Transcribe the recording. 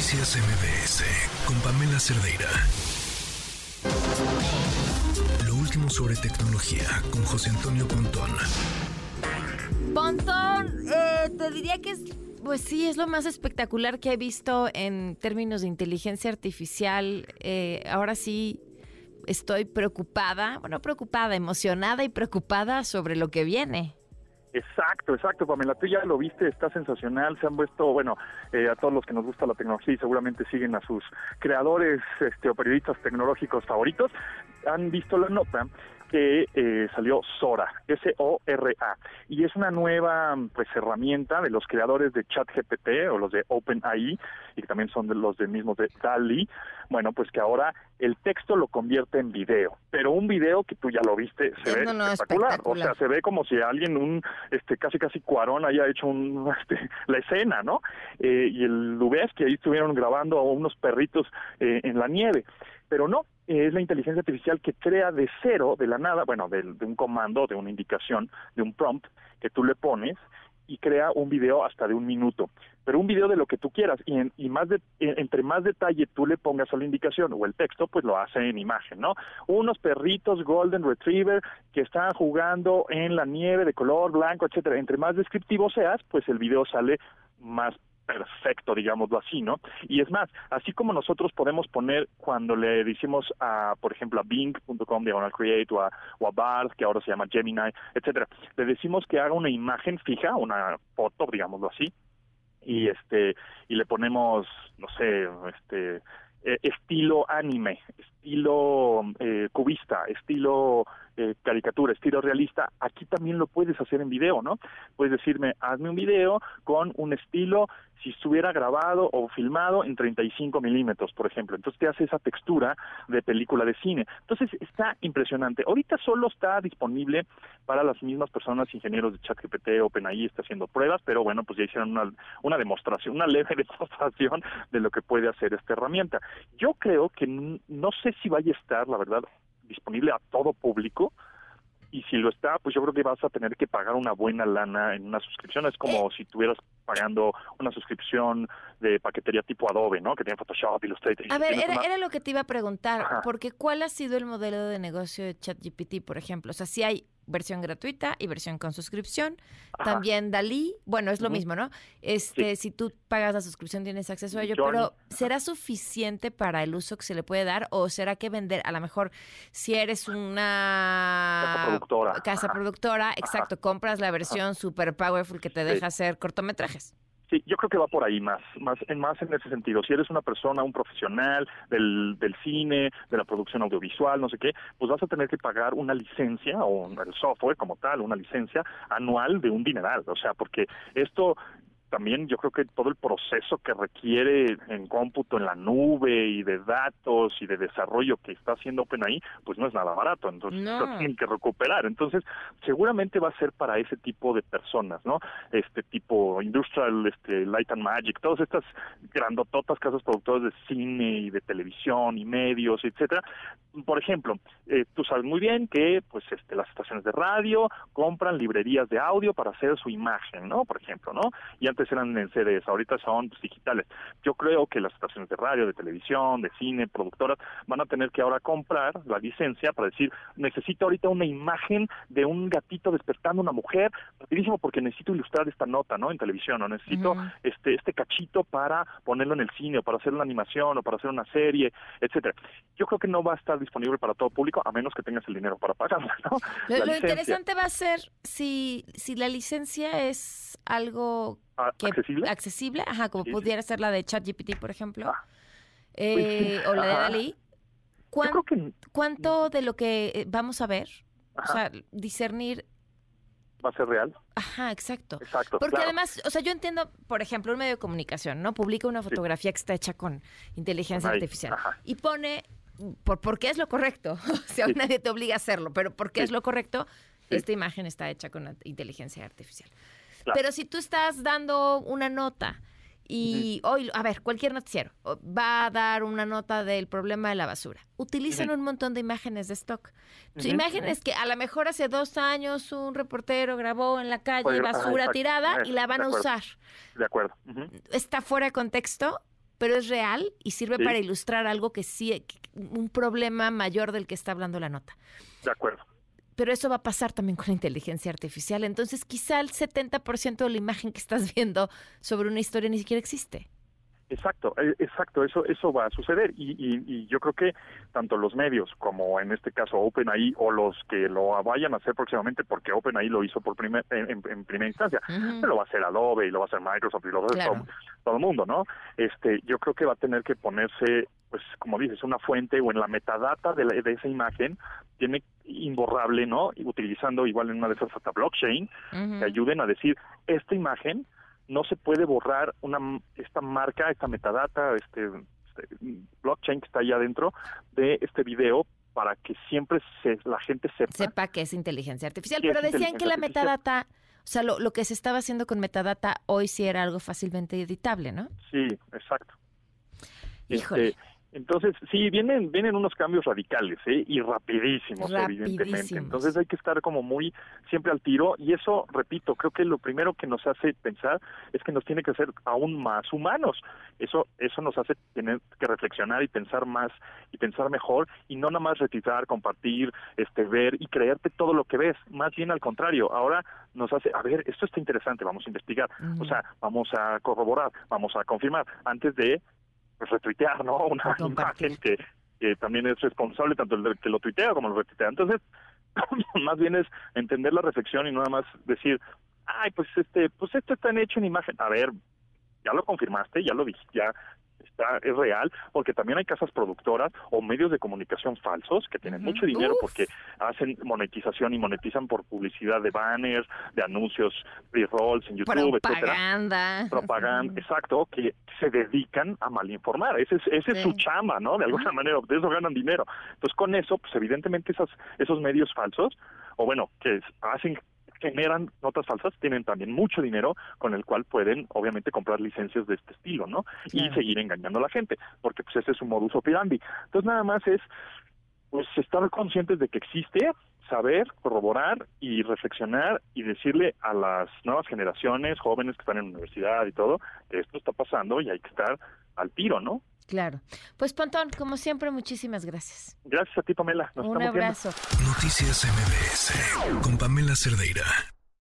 Noticias MBS con Pamela Cerdeira. Lo último sobre tecnología con José Antonio Pontón. Pontón, eh, te diría que es, pues sí, es lo más espectacular que he visto en términos de inteligencia artificial. Eh, ahora sí estoy preocupada, bueno, preocupada, emocionada y preocupada sobre lo que viene. Exacto, exacto, Pamela, tú ya lo viste, está sensacional, se han puesto, bueno, eh, a todos los que nos gusta la tecnología y seguramente siguen a sus creadores este, o periodistas tecnológicos favoritos, han visto la nota que eh, salió Sora, S-O-R-A, y es una nueva pues herramienta de los creadores de ChatGPT o los de OpenAI, y que también son de los de mismos de DALI, bueno, pues que ahora el texto lo convierte en video, pero un video que tú ya lo viste se ve espectacular. o sea, se ve como si alguien, un este casi casi cuarón haya hecho un, este, la escena, ¿no? Eh, y el ves que ahí estuvieron grabando a unos perritos eh, en la nieve, pero no, es la inteligencia artificial que crea de cero, de la nada, bueno, de, un comando, de una indicación, de un prompt que tú le pones y crea un video hasta de un minuto, pero un video de lo que tú quieras y, en, y más de, entre más detalle tú le pongas a la indicación o el texto, pues lo hace en imagen, ¿no? Unos perritos golden retriever que están jugando en la nieve de color blanco, etcétera. Entre más descriptivo seas, pues el video sale más perfecto, digámoslo así, ¿no? Y es más, así como nosotros podemos poner cuando le decimos a, por ejemplo, a Bing.com diagonal create o a, o a Bard, que ahora se llama Gemini, etcétera, le decimos que haga una imagen fija, una foto, digámoslo así, y este y le ponemos, no sé, este eh, estilo anime, estilo eh, cubista, estilo eh, caricatura, estilo realista, aquí también lo puedes hacer en video, ¿no? Puedes decirme, hazme un video con un estilo si estuviera grabado o filmado en 35 milímetros, por ejemplo. Entonces te hace esa textura de película de cine. Entonces está impresionante. Ahorita solo está disponible para las mismas personas, ingenieros de ChatGPT, OpenAI está haciendo pruebas, pero bueno, pues ya hicieron una, una demostración, una leve demostración de lo que puede hacer esta herramienta. Yo creo que no sé si vaya a estar, la verdad, disponible a todo público, y si lo está, pues yo creo que vas a tener que pagar una buena lana en una suscripción. Es como eh. si estuvieras pagando una suscripción de paquetería tipo Adobe, ¿no? Que tiene Photoshop, Illustrator. A ver, era, lo que te iba a preguntar, porque ¿cuál ha sido el modelo de negocio de ChatGPT, por ejemplo? O sea, si hay versión gratuita y versión con suscripción. También Dalí, bueno, es lo mismo, ¿no? Este, si tú pagas la suscripción tienes acceso a ello, pero ¿será suficiente para el uso que se le puede dar o será que vender a lo mejor si eres una productora, casa productora, exacto, compras la versión super powerful que te deja hacer cortometrajes? Sí, yo creo que va por ahí más, más en más en ese sentido. Si eres una persona, un profesional del, del cine, de la producción audiovisual, no sé qué, pues vas a tener que pagar una licencia o el software como tal, una licencia anual de un dineral, o sea, porque esto también yo creo que todo el proceso que requiere en cómputo en la nube y de datos y de desarrollo que está haciendo OpenAI, pues no es nada barato, entonces lo tienen que recuperar. Entonces, seguramente va a ser para ese tipo de personas, ¿no? Este tipo Industrial, este Light and Magic, todas estas grandototas casas productoras de cine y de televisión y medios, etcétera. Por ejemplo, eh, tú sabes muy bien que pues este las estaciones de radio compran librerías de audio para hacer su imagen, ¿no? Por ejemplo, ¿no? Y antes eran en CDs, ahorita son pues, digitales. Yo creo que las estaciones de radio, de televisión, de cine, productoras, van a tener que ahora comprar la licencia para decir, necesito ahorita una imagen de un gatito despertando a una mujer, rapidísimo porque necesito ilustrar esta nota, ¿no? En televisión, o necesito este este cachito para ponerlo en el cine, o para hacer una animación, o para hacer una serie, etcétera. Yo creo que no va a estar disponible para todo público, a menos que tengas el dinero para pagarla, ¿no? Lo, interesante va a ser si, si la licencia es algo accesible. Accesible, ajá, como pudiera ser la de ChatGPT, por ejemplo. Ah. Eh, pues o la de DALI. ¿Cuánto de lo que eh, vamos a ver, o sea, discernir va a ser real. Ajá, exacto. Exacto. Porque además, o sea, yo entiendo, por ejemplo, un medio de comunicación, ¿no? Publica una fotografía que está hecha con inteligencia artificial y pone, por, porque es lo correcto, o sea, nadie te obliga a hacerlo, pero porque es lo correcto, esta imagen está hecha con inteligencia artificial. Pero si tú estás dando una nota y hoy, a ver, cualquier noticiero va a dar una nota del problema de la basura. Utilizan un montón de imágenes de stock. Imágenes que a lo mejor hace dos años un reportero grabó en la calle basura tirada y la van a usar. De acuerdo. ¿Está fuera de contexto? pero es real y sirve para ilustrar algo que sí, un problema mayor del que está hablando la nota. De acuerdo. Pero eso va a pasar también con la inteligencia artificial. Entonces, quizá el 70% de la imagen que estás viendo sobre una historia ni siquiera existe. Exacto, eh, exacto, eso eso va a suceder y, y, yo creo que tanto los medios como en este caso OpenAI o los que lo vayan a hacer próximamente, porque OpenAI lo hizo por primer, en, primera instancia, lo va a hacer Adobe y lo va a hacer Microsoft y lo va a hacer todo, el mundo, ¿no? Este, yo creo que va a tener que ponerse, pues como dices, una fuente o en la metadata de, de esa imagen tiene imborrable, ¿no? Utilizando igual en una de esas hasta blockchain que ayuden a decir esta imagen no se puede borrar una esta marca, esta metadata, este, este, blockchain que está ahí adentro de este video para que siempre se, la gente sepa. Sepa que es inteligencia artificial. Pero decían que la metadata, o sea, lo, lo, que se estaba haciendo con metadata hoy sí era algo fácilmente editable, ¿no? Sí, exacto. Híjole. Este, entonces, sí, vienen, vienen unos cambios radicales ¿eh? y rapidísimos, evidentemente. Entonces hay que estar como muy siempre al tiro y eso, repito, creo que lo primero que nos hace pensar es que nos tiene que hacer aún más humanos. Eso, eso nos hace tener que reflexionar y pensar más y pensar mejor y no nada más retirar, compartir, este, ver y creerte todo lo que ves. Más bien al contrario, ahora nos hace, a ver, esto está interesante, vamos a investigar, o sea, vamos a corroborar, vamos a confirmar antes de pues, retuitear, ¿no? Una imagen que, que también es responsable tanto el que lo tuitea como lo retuitea. Entonces, más bien es entender la reflexión y no nada más decir, ay, pues este, pues esto está hecho en imagen. A ver, ya lo confirmaste, ya lo dijiste, ya es real, porque también hay casas productoras o medios de comunicación falsos que tienen mucho dinero porque hacen monetización y monetizan por publicidad de banners, de anuncios, pre-rolls en YouTube, Propaganda. Propaganda, exacto, que se dedican a malinformar. Ese es, ese es su chama, ¿no? De alguna manera, de eso ganan dinero. Entonces, con eso, pues evidentemente esas, esos medios falsos, o bueno, que hacen generan notas falsas tienen también mucho dinero con el cual pueden obviamente comprar licencias de este estilo, ¿no? Y seguir engañando a la gente, porque pues ese es su modus operandi. Entonces nada más es pues estar conscientes de que existe, saber, corroborar y reflexionar y decirle a las nuevas generaciones, jóvenes que están en la universidad y todo, que esto está pasando y hay que estar al tiro, ¿no? Claro. Pues Pontón, como siempre, muchísimas gracias. Gracias a ti, Pamela. Un abrazo. Noticias MBS con Pamela Cerdeira.